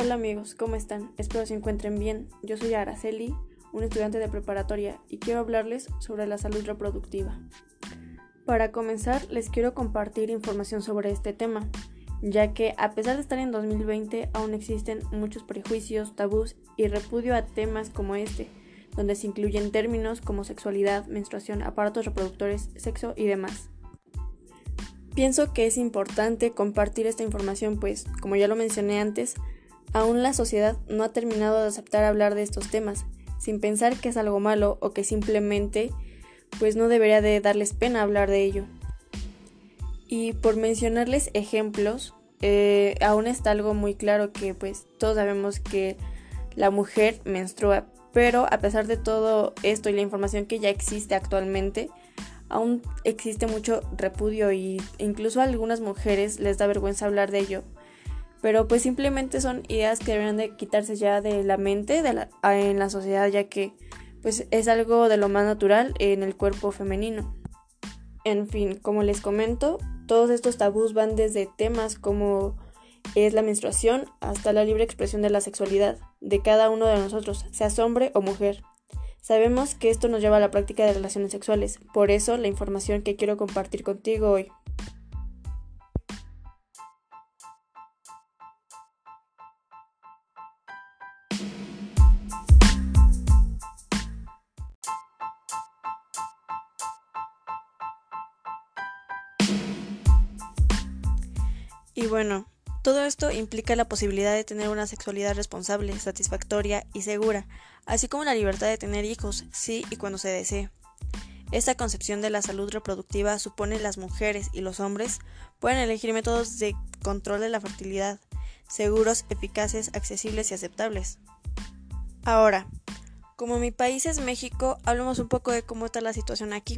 Hola amigos, ¿cómo están? Espero se encuentren bien. Yo soy Araceli, un estudiante de preparatoria, y quiero hablarles sobre la salud reproductiva. Para comenzar, les quiero compartir información sobre este tema, ya que a pesar de estar en 2020, aún existen muchos prejuicios, tabús y repudio a temas como este, donde se incluyen términos como sexualidad, menstruación, aparatos reproductores, sexo y demás. Pienso que es importante compartir esta información, pues, como ya lo mencioné antes, aún la sociedad no ha terminado de aceptar hablar de estos temas, sin pensar que es algo malo o que simplemente pues no debería de darles pena hablar de ello. Y por mencionarles ejemplos, eh, aún está algo muy claro que pues todos sabemos que la mujer menstrua, pero a pesar de todo esto y la información que ya existe actualmente, aún existe mucho repudio y incluso a algunas mujeres les da vergüenza hablar de ello. Pero pues simplemente son ideas que deberían de quitarse ya de la mente de la, en la sociedad ya que pues es algo de lo más natural en el cuerpo femenino. En fin, como les comento, todos estos tabús van desde temas como es la menstruación hasta la libre expresión de la sexualidad de cada uno de nosotros, sea hombre o mujer. Sabemos que esto nos lleva a la práctica de relaciones sexuales, por eso la información que quiero compartir contigo hoy. Y bueno, todo esto implica la posibilidad de tener una sexualidad responsable, satisfactoria y segura, así como la libertad de tener hijos, sí y cuando se desee. Esta concepción de la salud reproductiva supone las mujeres y los hombres pueden elegir métodos de control de la fertilidad, seguros, eficaces, accesibles y aceptables. Ahora, como mi país es México, hablemos un poco de cómo está la situación aquí.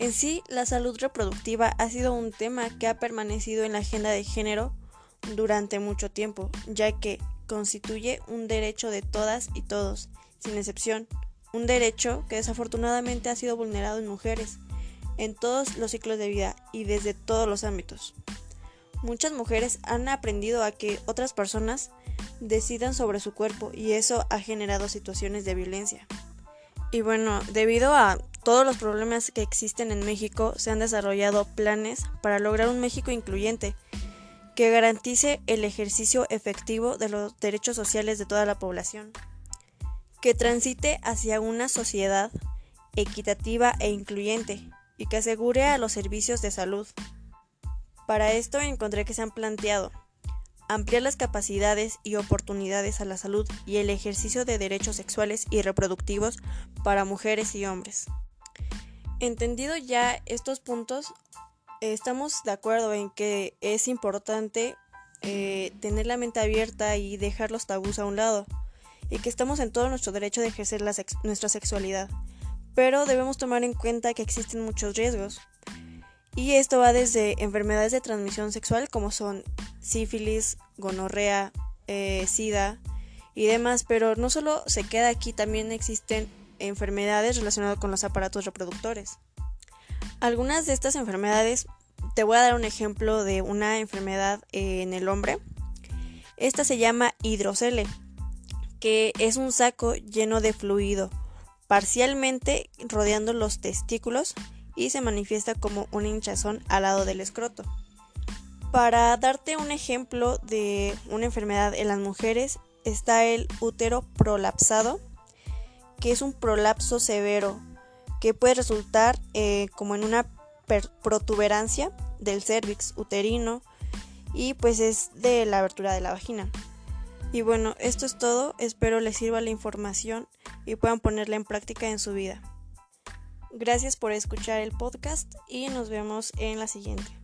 En sí, la salud reproductiva ha sido un tema que ha permanecido en la agenda de género durante mucho tiempo, ya que constituye un derecho de todas y todos, sin excepción, un derecho que desafortunadamente ha sido vulnerado en mujeres, en todos los ciclos de vida y desde todos los ámbitos. Muchas mujeres han aprendido a que otras personas decidan sobre su cuerpo y eso ha generado situaciones de violencia. Y bueno, debido a todos los problemas que existen en México, se han desarrollado planes para lograr un México incluyente que garantice el ejercicio efectivo de los derechos sociales de toda la población, que transite hacia una sociedad equitativa e incluyente y que asegure a los servicios de salud. Para esto encontré que se han planteado ampliar las capacidades y oportunidades a la salud y el ejercicio de derechos sexuales y reproductivos para mujeres y hombres. Entendido ya estos puntos, estamos de acuerdo en que es importante eh, tener la mente abierta y dejar los tabús a un lado, y que estamos en todo nuestro derecho de ejercer nuestra sexualidad, pero debemos tomar en cuenta que existen muchos riesgos. Y esto va desde enfermedades de transmisión sexual como son sífilis, gonorrea, eh, sida y demás, pero no solo se queda aquí, también existen enfermedades relacionadas con los aparatos reproductores. Algunas de estas enfermedades, te voy a dar un ejemplo de una enfermedad en el hombre. Esta se llama hidrocele, que es un saco lleno de fluido, parcialmente rodeando los testículos y se manifiesta como una hinchazón al lado del escroto. Para darte un ejemplo de una enfermedad en las mujeres está el útero prolapsado, que es un prolapso severo que puede resultar eh, como en una protuberancia del cervix uterino y pues es de la abertura de la vagina. Y bueno, esto es todo, espero les sirva la información y puedan ponerla en práctica en su vida. Gracias por escuchar el podcast y nos vemos en la siguiente.